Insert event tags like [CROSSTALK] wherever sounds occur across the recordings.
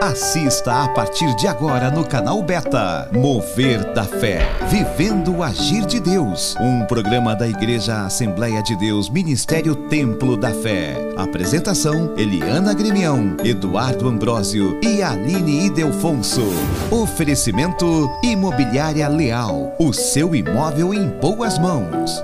Assista a partir de agora no canal Beta. Mover da Fé. Vivendo o Agir de Deus. Um programa da Igreja Assembleia de Deus, Ministério Templo da Fé. Apresentação: Eliana Grimião, Eduardo Ambrósio e Aline Idelfonso. Oferecimento: Imobiliária Leal. O seu imóvel em boas mãos.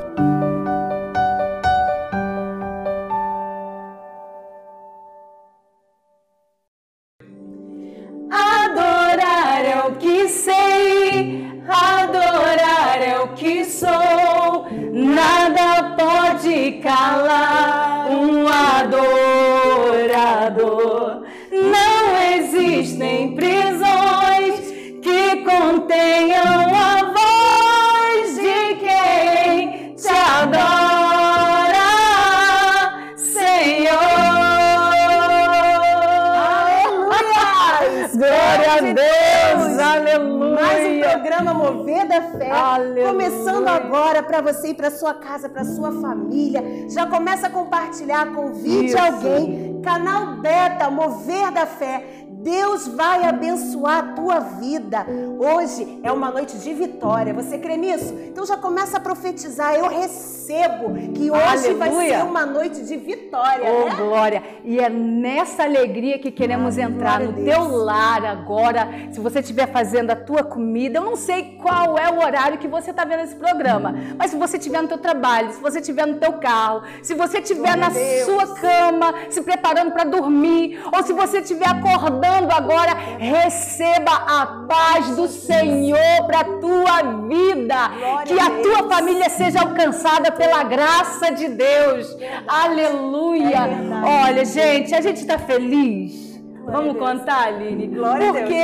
Glória a Deus! Aleluia! Mais um programa Mover da Fé. Aleluia. Começando agora para você e para sua casa, para sua família. Já começa a compartilhar, convide Isso. alguém. Canal Beta, Mover da Fé. Deus vai abençoar a tua vida. Hoje é uma noite de vitória. Você crê nisso? Então já começa a profetizar. Eu recebo que hoje vai Aleluia. ser uma noite de vitória, Oh, né? glória! E é nessa alegria que queremos entrar glória no Deus. teu lar agora. Se você estiver fazendo a tua comida, eu não sei qual é o horário que você está vendo esse programa, mas se você estiver no teu trabalho, se você estiver no teu carro, se você estiver Glória na Deus. sua cama, se preparando para dormir, ou se você estiver acordando agora, receba a paz do Senhor para a tua vida. Glória que a tua família seja alcançada pela graça de Deus. Aleluia. É. Olha, gente, a gente está feliz. Glória Vamos contar, Aline? Glória a Deus. Porque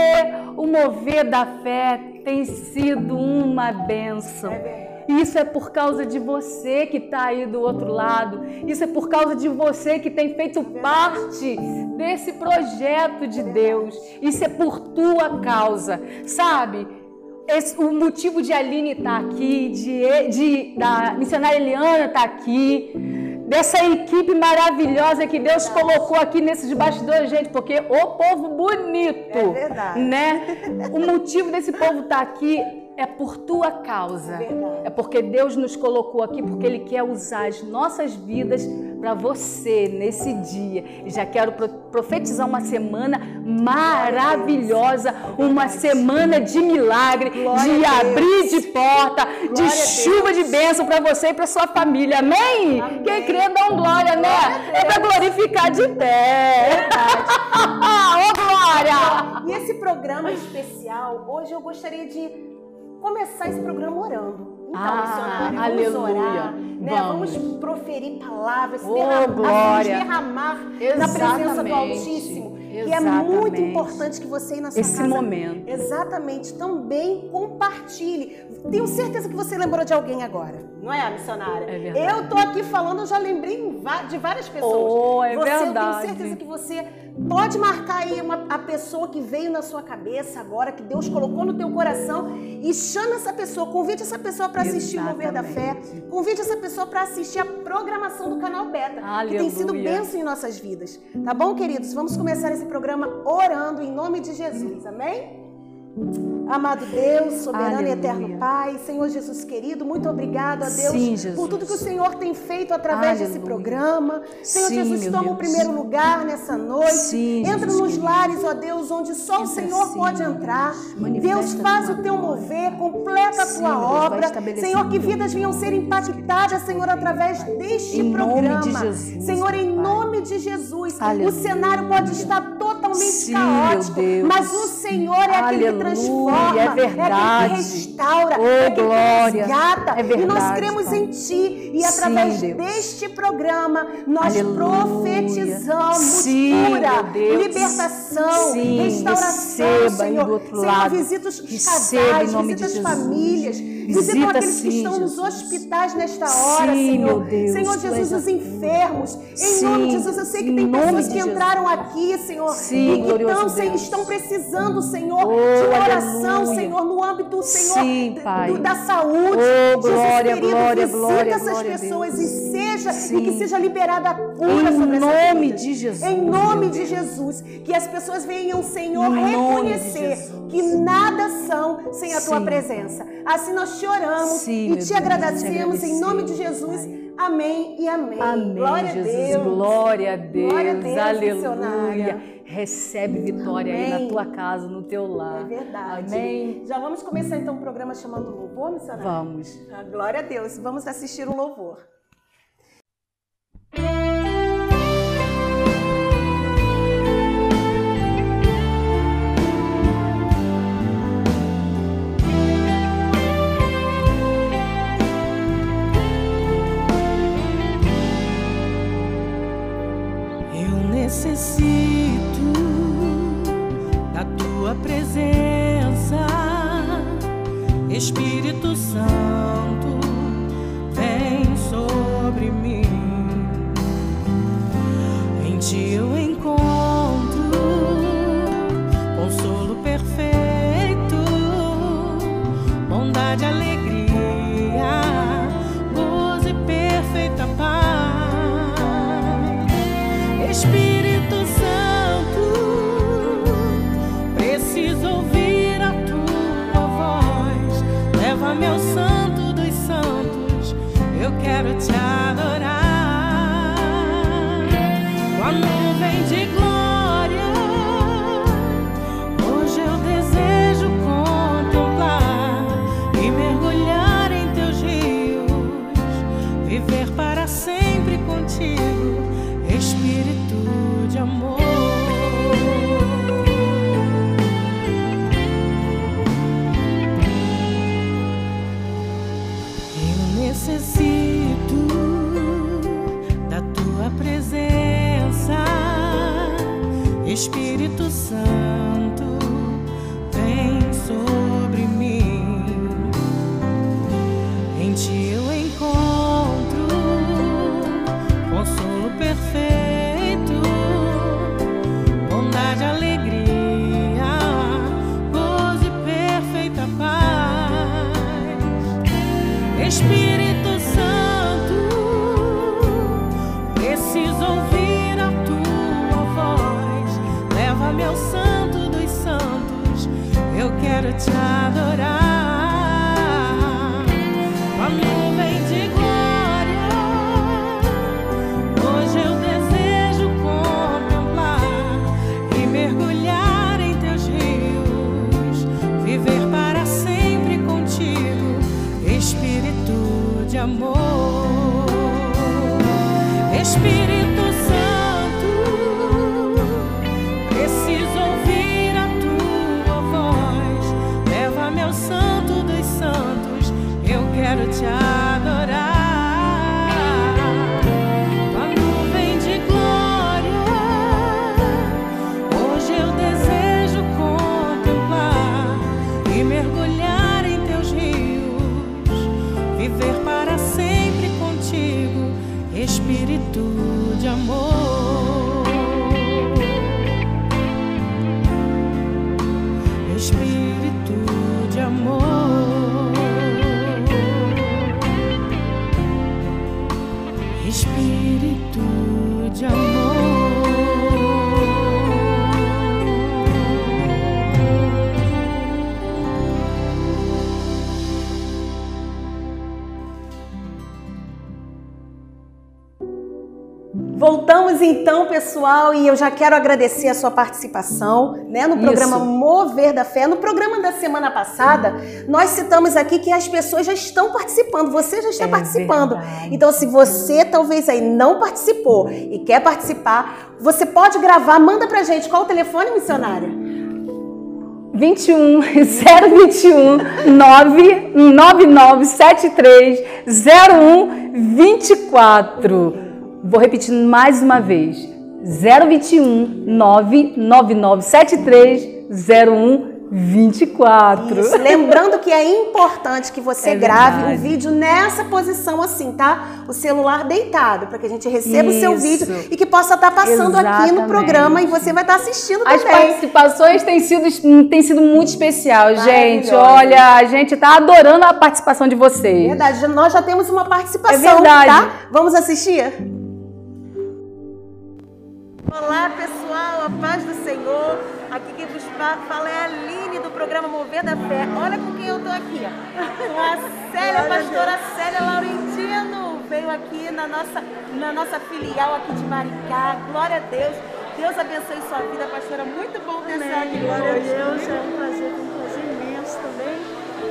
o mover da fé tem sido uma benção. É verdade. Isso é por causa de você que está aí do outro lado. Isso é por causa de você que tem feito parte desse projeto de Deus. Isso é por tua causa. Sabe? Esse- o motivo de Aline estar aqui, de, de- da missionária Eliana estar aqui, dessa equipe maravilhosa que Deus colocou aqui nesses bastidores, gente, porque o povo bonito, É verdade. né? O motivo desse povo estar aqui é por tua causa. Verdade. É porque Deus nos colocou aqui porque Ele quer usar as nossas vidas para você nesse dia. E já quero pro- profetizar uma semana maravilhosa, uma semana de milagre, Glória de abrir de porta, de Glória chuva de bênção para você e para sua família. Amém? Amém. Quem crê dá um glória, né? É para glorificar de pé. [LAUGHS] Ô glória! E esse programa especial, hoje eu gostaria de começar esse programa orando. Então, Ah, missionária, vamos aleluia. orar, né? Vamos. Vamos. proferir palavras, Oh, derramar, glória. derramar na presença do Exatamente. Altíssimo. Que é muito Exatamente. importante que você aí na sua Esse casa momento. Exatamente. Também compartilhe. Tenho certeza que você lembrou de alguém agora. Não é, missionária? É verdade. Eu tô aqui falando, eu já lembrei de várias pessoas. Oh, é você, Eu verdade. tenho certeza que você pode marcar aí uma, a pessoa que veio na sua cabeça agora, que Deus colocou no teu coração e chame essa pessoa, convide essa pessoa para assistir o Mover da Fé, convide essa pessoa para assistir a programação do canal Beta, que tem sido Aleluia. bênção em nossas vidas. Tá bom, queridos? Vamos começar esse programa orando em nome de Jesus, amém? Amado Deus, soberano Aleluia. e eterno Pai, Senhor Jesus querido, muito obrigado a Deus Sim, por tudo que o Senhor tem feito através desse Aleluia. programa. Senhor Sim, Jesus, toma o Deus. primeiro lugar nessa noite. Sim, Entra Jesus nos querido. lares, ó Deus, onde só o Entra Senhor sim, pode entrar. Deus. Faz o teu glória. mover, completa a tua obra. Senhor, que vidas venham ser impactadas, Senhor, através deste Em programa. de Jesus, Senhor, em Pai. nome de Jesus. Aleluia. O cenário pode estar totalmente Sim, caótico, mas o Senhor é aquele que Aleluia, transforma, é aquele verdade. que restaura, Oh, é aquele que glória. resgata. É e nós verdade, cremos Pai. em Ti. E Sim, através Deus. deste programa, nós Aleluia. profetizamos Sim, cura, libertação, Sim, restauração, receba Senhor. do outro Senhor, lado. visita os Receba casais, nome visita de as famílias, Visita aqueles que sim, estão nos Jesus. hospitais nesta hora, Sim, Senhor. Deus, Senhor Jesus, os a- enfermos. Em Sim, nome de Jesus, eu sei que em tem pessoas que entraram Jesus. aqui, Senhor, Sim, e que estão, Senhor, estão precisando, Senhor, Oh, de oração, aleluia. Senhor, no âmbito, Senhor, Pai. da saúde. Oh, Jesus glória, querido, glória, visita glória, essas glória pessoas e seja e que seja liberada a cura em sobre essas nome de Jesus. Em nome de Jesus. Que as pessoas venham, Senhor, Em reconhecer que nada são sem a tua Sim. presença. Assim nós choramos Sim, e te agradecemos em nome de Jesus. Amém e amém. Amém, Glória Jesus. a Deus. Glória a Deus. Glória a Deus, Aleluia. missionária. Recebe vitória aí Amém. na tua casa, no teu lar. É verdade. Amém. Já vamos começar então o programa chamando louvor, missionário? Vamos. Ah, Glória a Deus. Vamos assistir o louvor. Tua presença, Espírito Santo, vem sobre mim. Em ti eu encontro consolo perfeito, bondade, alegria, eu quero Espírito Santo, eu já quero agradecer a sua participação né, no Isso. programa Mover da Fé. No programa da semana passada, nós citamos aqui que as pessoas já estão participando, você já está É participando. verdade. Então, se você talvez aí não participou e quer participar, você pode gravar, manda pra gente. Qual o telefone, missionária? 21 021 99973 0124. Vou repetir mais uma vez. 021 99973 0124. Isso. Lembrando que é importante que você É grave verdade. o vídeo nessa posição assim, tá? O celular deitado, para que a gente receba o seu Isso. vídeo e que possa estar passando aqui no Exatamente. programa e você vai estar assistindo As também. participações têm sido, têm sido muito especial, gente. Olha, a gente tá adorando a participação de vocês. Verdade, nós já temos uma participação, É verdade. tá? Vamos assistir? Olá pessoal, a paz do Senhor. Aqui quem vos fala é a Aline do programa Mover da Fé. Olha com quem eu tô aqui. Com a Célia, a pastora Célia Laurentino. Veio aqui na nossa, na nossa filial aqui de Maricá. Glória a Deus. Deus abençoe sua vida, pastora. Muito bom ter você aqui Glória a Deus, é um prazer, um prazer imenso também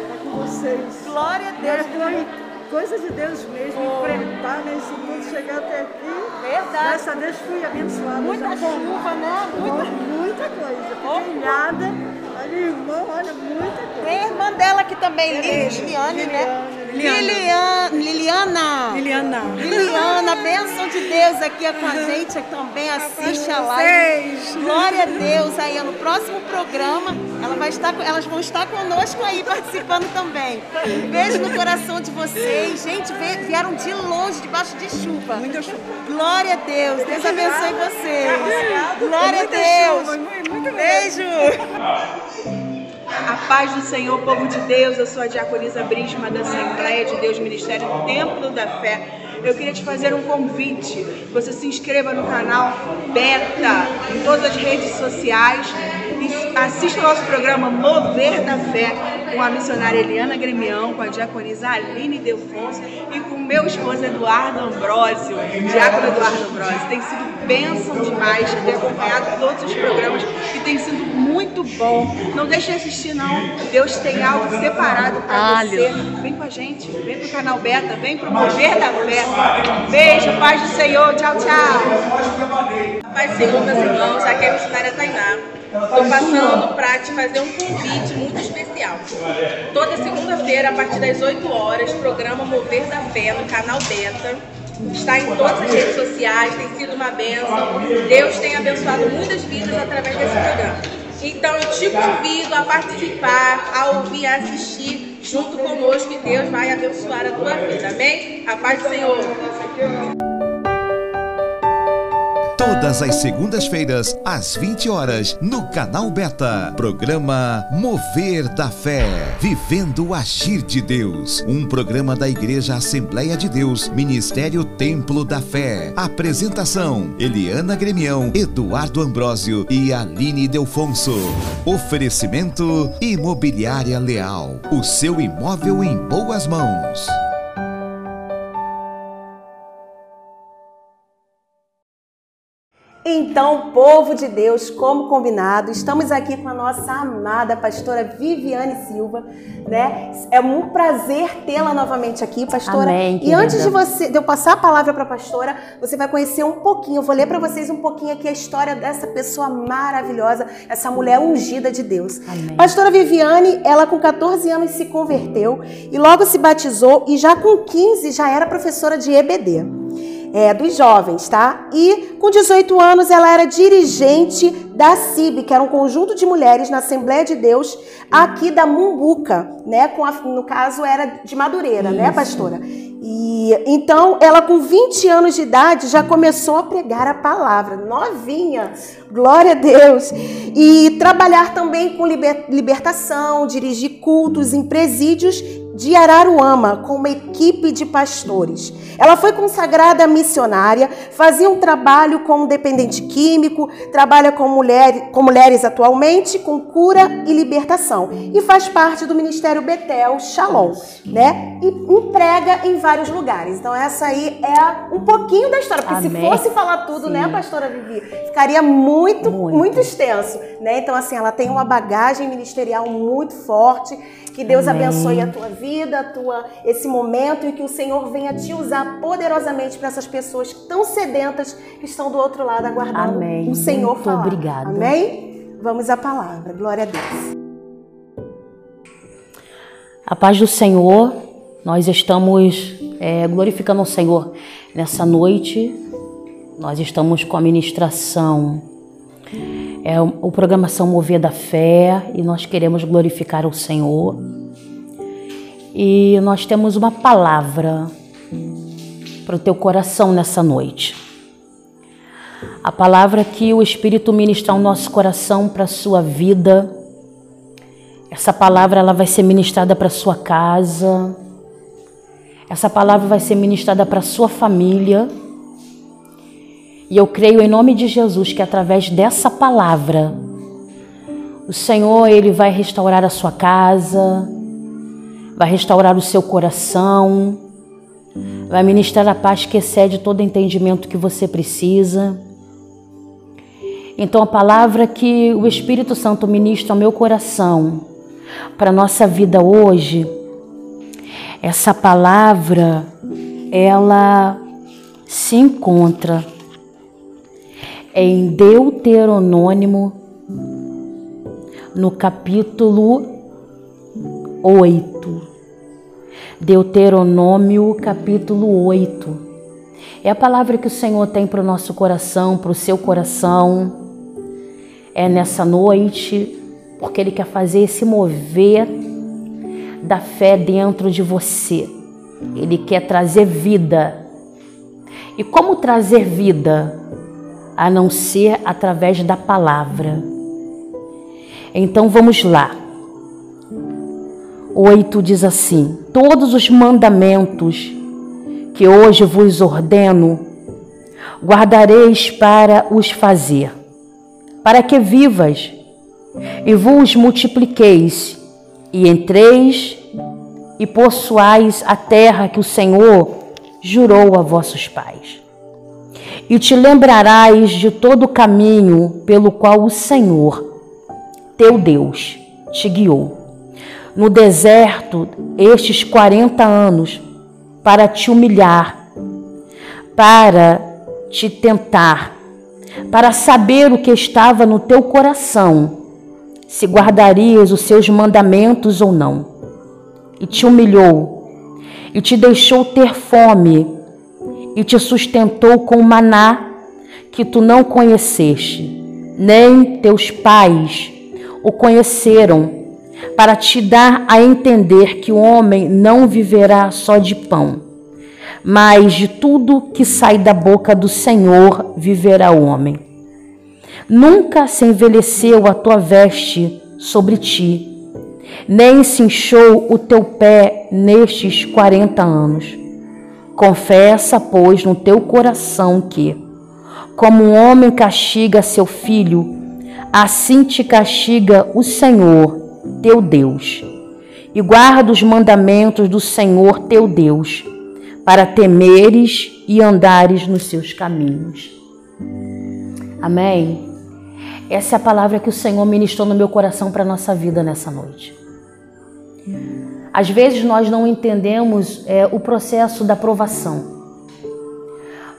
estar com vocês. Glória a Deus. É, coisa de Deus mesmo, oh. enfrentar nesse tudo, chegar até aqui. Verdade. Graças a Deus fui abençoada. Muita chuva, né? Muita, muita coisa. Fiquei ilhada. Olha, irmã, olha, muita coisa. Tem a irmã dela aqui também, Liliane, né? Liliana. Liliana. Liliana. Liliana, bênção de Deus aqui é com a gente, também assiste a live. Glória a Deus aí no próximo programa, ela vai estar, elas vão estar conosco aí participando também. Beijo no coração de vocês. Gente, vieram de longe, debaixo de chuva. Muita chuva. Glória a Deus. Deus abençoe vocês. Glória a Deus. Beijo. A paz do Senhor, povo de Deus, eu sou a diaconisa Brisma da Assembleia de Deus Ministério Templo da Fé. Eu queria te fazer um convite. Você se inscreva no canal Beta, em todas as redes sociais. Assista o nosso programa Mover da Fé com a missionária Eliana Gremião, com a diaconisa Aline Delfonso e com o meu esposo Eduardo Ambrosio, diácono Eduardo Ambrosio. Tem sido bênção demais ter acompanhado todos os programas e tem sido muito bom. Não deixe de assistir não. Deus tem algo separado para você. Vem com a gente, vem pro canal Beta, vem pro Mover da Fé. Beijo, paz do Senhor. Tchau, tchau. Paz do Senhor, meus irmãos. Aqui é a missionária Tainá. Estou passando para te fazer um convite muito especial. Toda segunda-feira, a partir das 8 horas, programa Mover da Fé no canal Beta. Está em todas as redes sociais, tem sido uma bênção. Deus tem abençoado muitas vidas através desse programa. Então eu te convido a participar, a ouvir, a assistir junto conosco e Deus vai abençoar a tua vida. Amém? A paz do Senhor. Todas as segundas-feiras, às 20 horas, no canal Beta. Programa Mover da Fé. Vivendo o Agir de Deus. Um programa da Igreja Assembleia de Deus, Ministério Templo da Fé. Apresentação: Eliana Gremião, Eduardo Ambrósio e Aline Delfonso. Oferecimento: Imobiliária Leal. O seu imóvel em boas mãos. Então, povo de Deus, como combinado, estamos aqui com a nossa amada pastora Viviane Silva, né? É um prazer tê-la novamente aqui, pastora. Amém, e antes de você, de eu passar a palavra para a pastora, você vai conhecer um pouquinho, eu vou ler para vocês um pouquinho aqui a história dessa pessoa maravilhosa, essa mulher ungida de Deus. Amém. Pastora Viviane, ela com 14 anos se converteu e logo se batizou e já com 15 já era professora de EBD é, dos jovens, tá? E com 18 anos ela era dirigente da CIB, que era um conjunto de mulheres na Assembleia de Deus aqui da Mumbuca, né? Com a, no caso era de Madureira, né, Isso. né, pastora? E então ela com 20 anos de idade já começou a pregar a palavra, novinha, glória a Deus. E trabalhar também com libertação, dirigir cultos em presídios de Araruama com uma equipe de pastores. Ela foi consagrada missionária, fazia um trabalho com dependente químico, trabalha com, mulher, com mulheres atualmente, com cura e libertação. E faz parte do Ministério Betel Shalom, né? E emprega em vários lugares. Então, essa aí é um pouquinho da história. Porque Amém. se fosse falar tudo, né, Sim. né, pastora Vivi, ficaria muito, muito, muito extenso. Né? Então, assim, ela tem uma bagagem ministerial muito forte que Deus Amém. abençoe a tua vida, a tua, esse momento e que o Senhor venha te usar poderosamente para essas pessoas tão sedentas que estão do outro lado aguardando Amém. o Senhor Muito falar. Obrigada. Amém? Vamos à palavra. Glória a Deus. A paz do Senhor, nós estamos é, glorificando o Senhor nessa noite. Nós estamos com a ministração é o programação Mover da Fé e nós queremos glorificar o Senhor. E nós temos uma palavra para o teu coração nessa noite. A palavra que o Espírito ministra ao nosso coração para a sua vida. Essa palavra ela vai ser ministrada para a sua casa. Essa palavra vai ser ministrada para a sua família. E eu creio em nome de Jesus que através dessa palavra, o Senhor ele vai restaurar a sua casa, vai restaurar o seu coração, vai ministrar a paz que excede todo entendimento que você precisa. Então, a palavra que o Espírito Santo ministra ao meu coração para a nossa vida hoje, essa palavra, ela se encontra em Deuteronômio, no capítulo 8. Deuteronômio, capítulo 8. É a palavra que o Senhor tem para o nosso coração, para o seu coração é nessa noite, porque Ele quer fazer esse mover da fé dentro de você. Ele quer trazer vida. E como trazer vida? A não ser através da palavra. Então vamos lá. 8 diz assim: Todos os mandamentos que hoje vos ordeno, guardareis para os fazer para que vivas e vos multipliqueis e entreis e possuais a terra que o Senhor jurou a vossos pais. E te lembrarás de todo o caminho pelo qual o Senhor, teu Deus, te guiou. No deserto, estes 40 anos, para te humilhar, para te tentar, para saber o que estava no teu coração, se guardarias os seus mandamentos ou não. E te humilhou, e te deixou ter fome, e te sustentou com maná que tu não conheceste, nem teus pais o conheceram, para te dar a entender que o homem não viverá só de pão mas de tudo que sai da boca do Senhor viverá o homem. Nunca se envelheceu a tua veste sobre ti, nem se inchou o teu pé nestes quarenta anos. Confessa, pois, no teu coração que, como um homem castiga seu filho, assim te castiga o Senhor, teu Deus. E guarda os mandamentos do Senhor, teu Deus para temeres e andares nos seus caminhos. Amém? Essa é a palavra que o Senhor ministrou no meu coração para a nossa vida nessa noite. Às vezes nós não entendemos é, o processo da provação.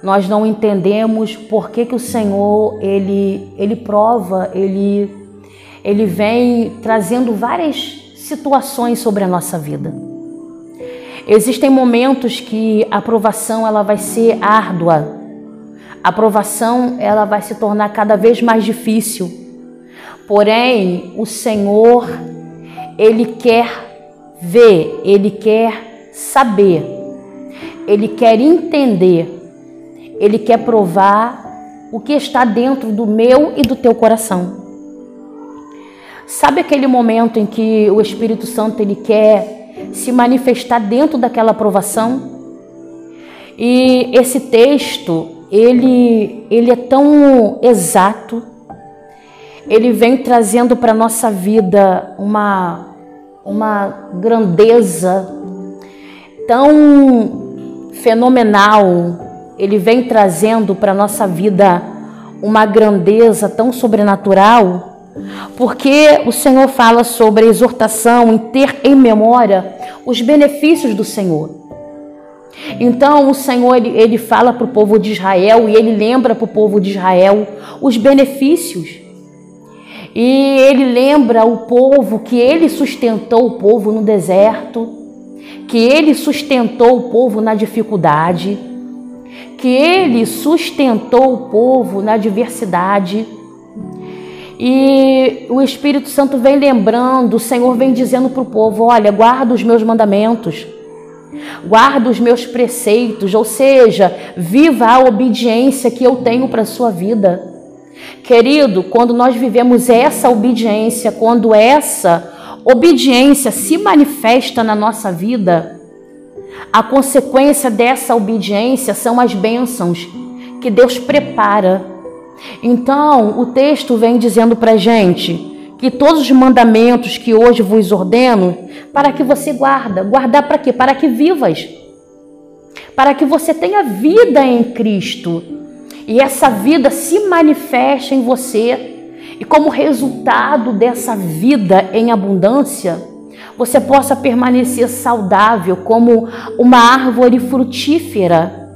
Nós não entendemos por que, que o Senhor ele, ele prova, ele, ele vem trazendo várias situações sobre a nossa vida. Existem momentos que a aprovação ela vai ser árdua. A aprovação ela vai se tornar cada vez mais difícil. Porém, o Senhor ele quer ver, ele quer saber, ele quer entender, ele quer provar o que está dentro do meu e do teu coração. Sabe aquele momento em que o Espírito Santo ele quer se manifestar dentro daquela aprovação. E esse texto, ele, ele é tão exato, ele vem trazendo para nossa vida uma, uma grandeza tão fenomenal, ele vem trazendo para nossa vida uma grandeza tão sobrenatural porque o Senhor fala sobre a exortação em ter em memória os benefícios do Senhor. Então o Senhor ele, ele fala para o povo de Israel e ele lembra para o povo de Israel os benefícios. E ele lembra o povo que ele sustentou o povo no deserto, que ele sustentou o povo na dificuldade, que ele sustentou o povo na adversidade e o Espírito Santo vem lembrando, o Senhor vem dizendo para o povo: olha, guarda os meus mandamentos, guarda os meus preceitos, ou seja, viva a obediência que eu tenho para a sua vida. Querido, quando nós vivemos essa obediência, quando essa obediência se manifesta na nossa vida, a consequência dessa obediência são as bênçãos que Deus prepara. Então, o texto vem dizendo para gente que todos os mandamentos que hoje vos ordeno, para que você guarda. Guardar para quê? Para que vivas. Para que você tenha vida em Cristo. E essa vida se manifeste em você. E como resultado dessa vida em abundância, você possa permanecer saudável como uma árvore frutífera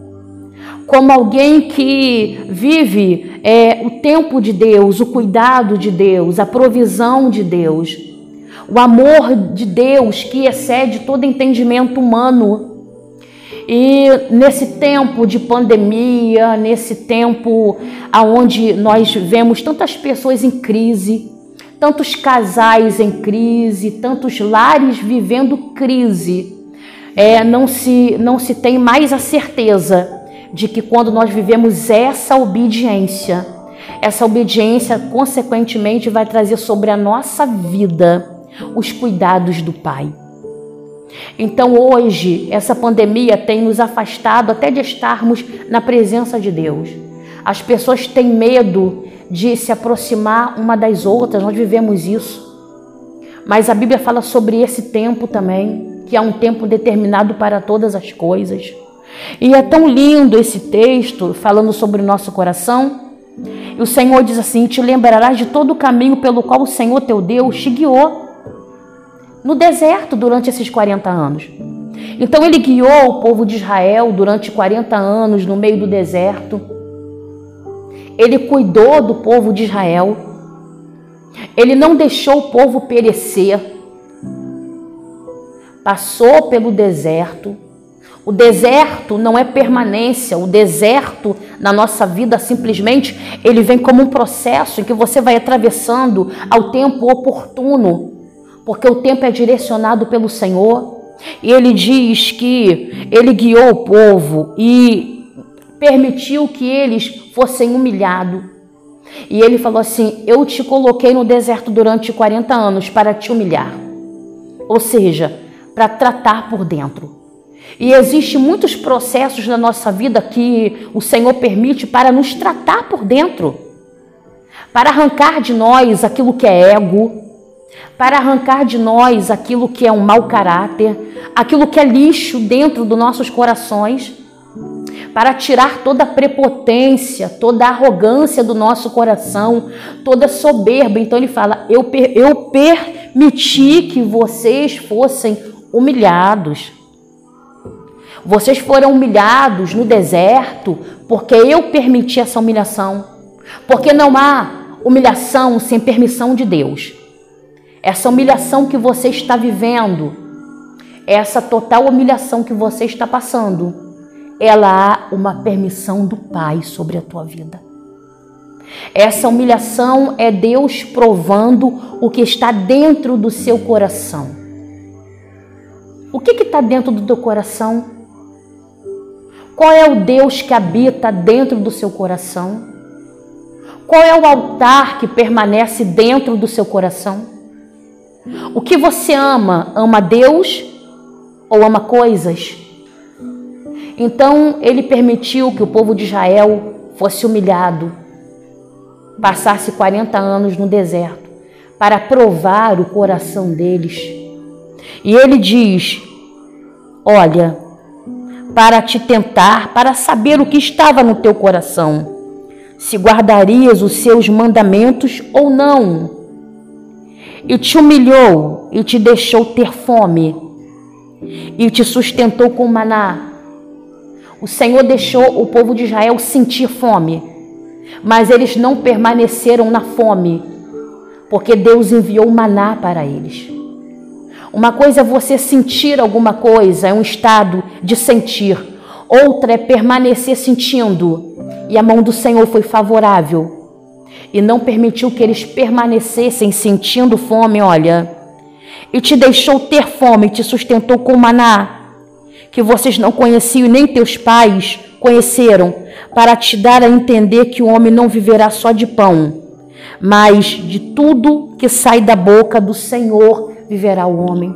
como alguém que vive é, o tempo de Deus, o cuidado de Deus, a provisão de Deus, o amor de Deus que excede todo entendimento humano. E nesse tempo de pandemia, nesse tempo aonde nós vemos tantas pessoas em crise, tantos casais em crise, tantos lares vivendo crise, é, não, se, não se tem mais a certeza de que quando nós vivemos essa obediência, essa obediência consequentemente vai trazer sobre a nossa vida os cuidados do Pai. Então hoje, essa pandemia tem nos afastado até de estarmos na presença de Deus. As pessoas têm medo de se aproximar uma das outras, nós vivemos isso. Mas a Bíblia fala sobre esse tempo também, que é um tempo determinado para todas as coisas. E é tão lindo esse texto falando sobre o nosso coração. E o Senhor diz assim: Te lembrarás de todo o caminho pelo qual o Senhor teu Deus te guiou no deserto durante esses 40 anos. Então ele guiou o povo de Israel durante 40 anos no meio do deserto. Ele cuidou do povo de Israel. Ele não deixou o povo perecer. Passou pelo deserto o deserto não é permanência, o deserto na nossa vida simplesmente ele vem como um processo em que você vai atravessando ao tempo oportuno, porque o tempo é direcionado pelo Senhor. E ele diz que ele guiou o povo e permitiu que eles fossem humilhados. E ele falou assim: Eu te coloquei no deserto durante 40 anos para te humilhar. Ou seja, para tratar por dentro. E existe muitos processos na nossa vida que o Senhor permite para nos tratar por dentro, para arrancar de nós aquilo que é ego, para arrancar de nós aquilo que é um mau caráter, aquilo que é lixo dentro dos nossos corações, para tirar toda a prepotência, toda a arrogância do nosso coração, toda a soberba. Então ele fala: eu, eu permiti que vocês fossem humilhados. Vocês foram humilhados no deserto porque eu permiti essa humilhação. Porque não há humilhação sem permissão de Deus. Essa humilhação que você está vivendo, essa total humilhação que você está passando, ela há uma permissão do Pai sobre a tua vida. Essa humilhação é Deus provando o que está dentro do seu coração. O que está dentro do teu coração? Qual é o Deus que habita dentro do seu coração? Qual é o altar que permanece dentro do seu coração? O que você ama? Ama Deus ou ama coisas? Então ele permitiu que o povo de Israel fosse humilhado, passasse 40 anos no deserto para provar o coração deles. E ele diz: Olha, para te tentar, para saber o que estava no teu coração, se guardarias os seus mandamentos ou não. E te humilhou e te deixou ter fome, e te sustentou com maná. O Senhor deixou o povo de Israel sentir fome, mas eles não permaneceram na fome, porque Deus enviou maná para eles. Uma coisa é você sentir alguma coisa, é um estado de sentir. Outra é permanecer sentindo. E a mão do Senhor foi favorável e não permitiu que eles permanecessem sentindo fome, olha. E te deixou ter fome, te sustentou com maná, que vocês não conheciam nem teus pais conheceram, para te dar a entender que o homem não viverá só de pão, mas de tudo que sai da boca do Senhor viverá o homem.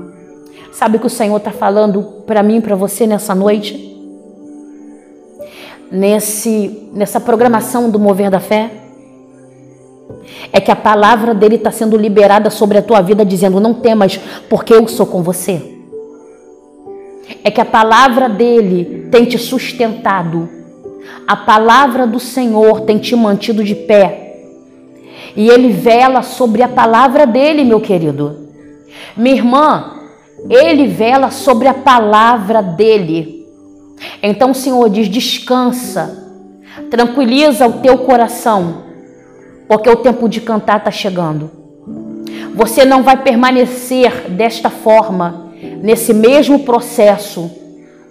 Sabe o que o Senhor está falando para mim, para você nessa noite? nesse, nessa programação do mover da fé? É que a palavra dele está sendo liberada sobre a tua vida, dizendo: Não temas, porque eu sou com você. É que a palavra dele tem te sustentado, a palavra do Senhor tem te mantido de pé. E ele vela sobre a palavra dele, meu querido. Minha irmã, ele vela sobre a palavra dele. Então o Senhor diz: descansa, tranquiliza o teu coração, porque o tempo de cantar está chegando. Você não vai permanecer desta forma, nesse mesmo processo.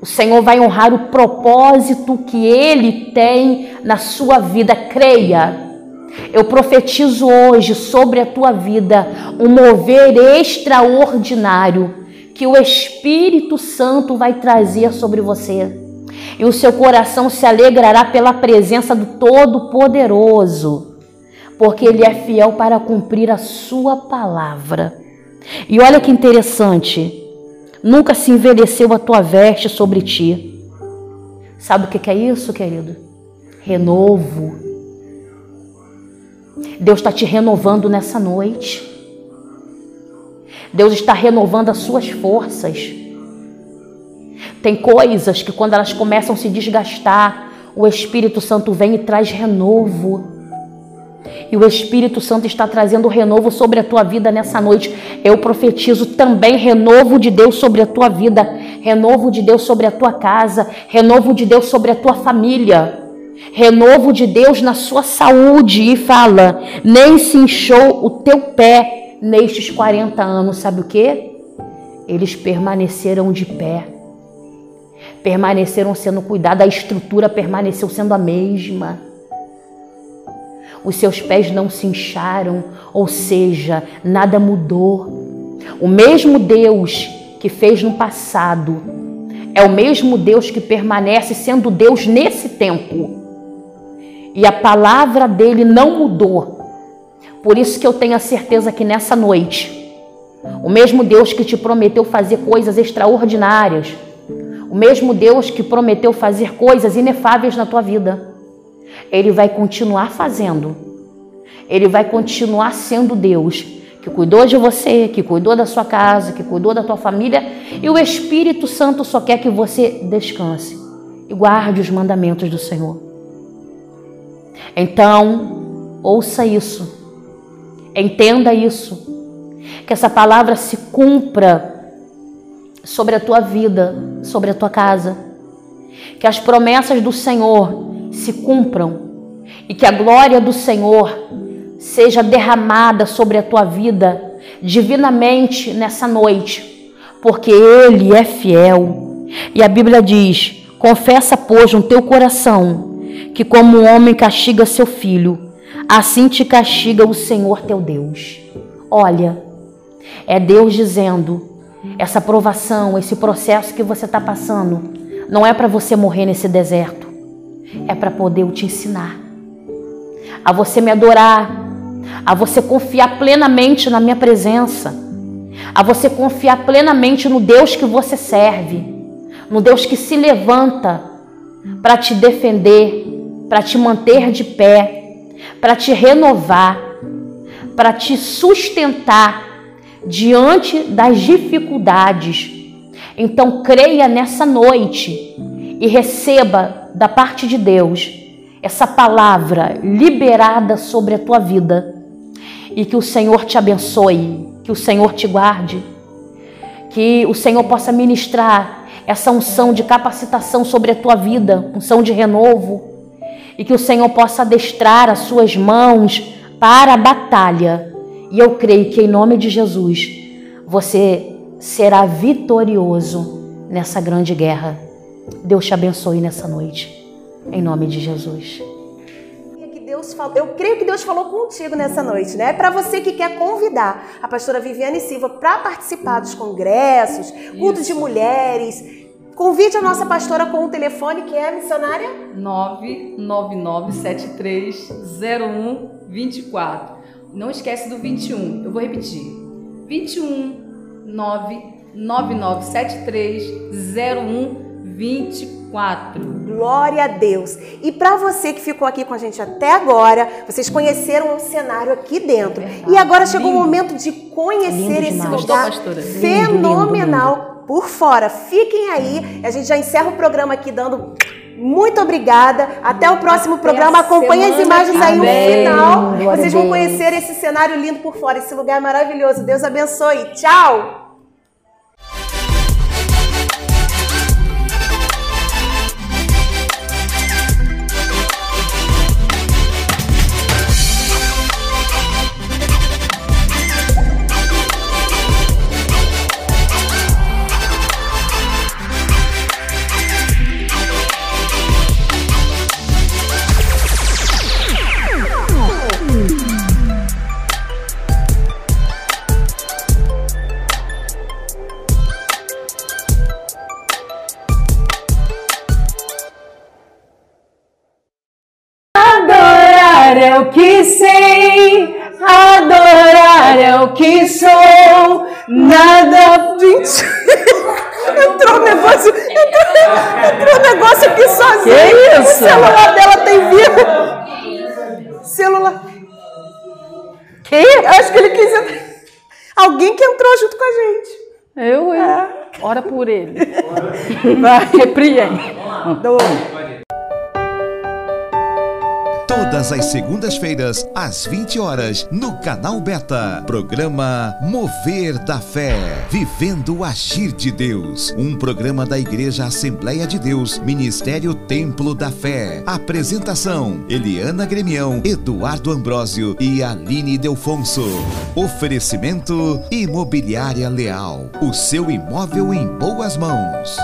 O Senhor vai honrar o propósito que Ele tem na sua vida. Creia. Eu profetizo hoje sobre a tua vida um mover extraordinário que o Espírito Santo vai trazer sobre você. E o seu coração se alegrará pela presença do Todo-Poderoso, porque Ele é fiel para cumprir a sua palavra. E olha que interessante, nunca se envelheceu a tua veste sobre ti. Sabe o que é isso, querido? Renovo. Deus está te renovando nessa noite. Deus está renovando as suas forças. Tem coisas que quando elas começam a se desgastar, o Espírito Santo vem e traz renovo. E o Espírito Santo está trazendo renovo sobre a tua vida nessa noite. Eu profetizo também renovo de Deus sobre a tua vida, renovo de Deus sobre a tua casa, renovo de Deus sobre a tua família, renovo de Deus na sua saúde. E fala: nem se inchou o teu pé nestes 40 anos, sabe o que? Eles permaneceram de pé, permaneceram sendo cuidados, a estrutura permaneceu sendo a mesma. Os seus pés não se incharam, ou seja, nada mudou. O mesmo Deus que fez no passado é o mesmo Deus que permanece sendo Deus nesse tempo. E a palavra dele não mudou. Por isso que eu tenho a certeza que nessa noite, o mesmo Deus que te prometeu fazer coisas extraordinárias, o mesmo Deus que prometeu fazer coisas inefáveis na tua vida, ele vai continuar fazendo. Ele vai continuar sendo Deus que cuidou de você, que cuidou da sua casa, que cuidou da tua família, e o Espírito Santo só quer que você descanse e guarde os mandamentos do Senhor. Então, ouça isso Entenda isso. Que essa palavra se cumpra sobre a tua vida, sobre a tua casa. Que as promessas do Senhor se cumpram e que a glória do Senhor seja derramada sobre a tua vida divinamente nessa noite, porque Ele é fiel. E a Bíblia diz: Confessa, pois, no teu coração que, como um homem castiga seu filho, assim te castiga o Senhor teu Deus. Olha, é Deus dizendo: essa provação, esse processo que você está passando, não é para você morrer nesse deserto, é para poder eu te ensinar. A você me adorar, a você confiar plenamente na minha presença, a você confiar plenamente no Deus que você serve, no Deus que se levanta para te defender, para te manter de pé para te renovar, para te sustentar diante das dificuldades. Então, creia nessa noite e receba da parte de Deus essa palavra liberada sobre a tua vida e que o Senhor te abençoe, que o Senhor te guarde, que o Senhor possa ministrar essa unção de capacitação sobre a tua vida, unção de renovo e que o Senhor possa adestrar as suas mãos para a batalha. E eu creio que em nome de Jesus você será vitorioso nessa grande guerra. Deus te abençoe nessa noite. Em nome de Jesus. Eu creio que Deus falou contigo nessa noite, né? Para você que quer convidar a pastora Viviane Silva para participar dos congressos, cultos de mulheres, Convide a nossa pastora com o telefone que é a missionária 999730124. Não esquece do 21. Eu vou repetir. 21 999730124. Glória a Deus. E para você que ficou aqui com a gente até agora, vocês conheceram o cenário aqui dentro. E agora chegou o momento de conhecer Lindo esse demais. lugar Gostou, pastora? Lindo, fenomenal por fora. Fiquem aí. A gente já encerra o programa aqui dando muito obrigada. Até o próximo programa. Acompanhe as imagens aí no final. Vocês vão conhecer esse cenário lindo por fora, esse lugar maravilhoso. Deus abençoe. Tchau. É o que sei, adorar é o que sou, nada. Gente, [LAUGHS] entrou um negócio. Entrou, entrou um negócio aqui sozinho. Que isso? O celular dela tem vida. Celular. Que? Eu acho que ele quis. entrar. Alguém que entrou junto com a gente. Eu, hein? Ora por ele. [LAUGHS] Vai, repreende. Todas as segundas-feiras, às 20 horas, no canal Beta. Programa Mover da Fé. Vivendo o Agir de Deus. Um programa da Igreja Assembleia de Deus, Ministério Templo da Fé. Apresentação: Eliana Gremião, Eduardo Ambrósio e Aline Delfonso. Oferecimento: Imobiliária Leal. O seu imóvel em boas mãos.